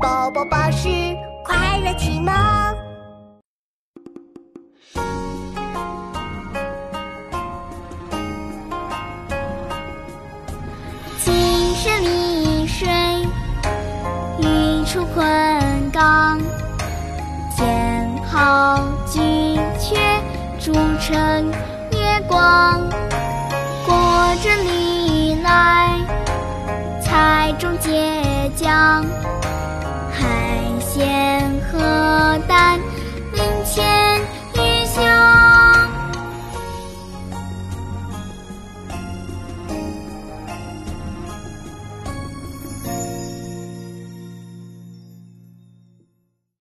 宝宝巴士快乐启蒙。青山绿水，日出昆冈。剑号巨阙，铸成夜光。过阵里来，彩中结将。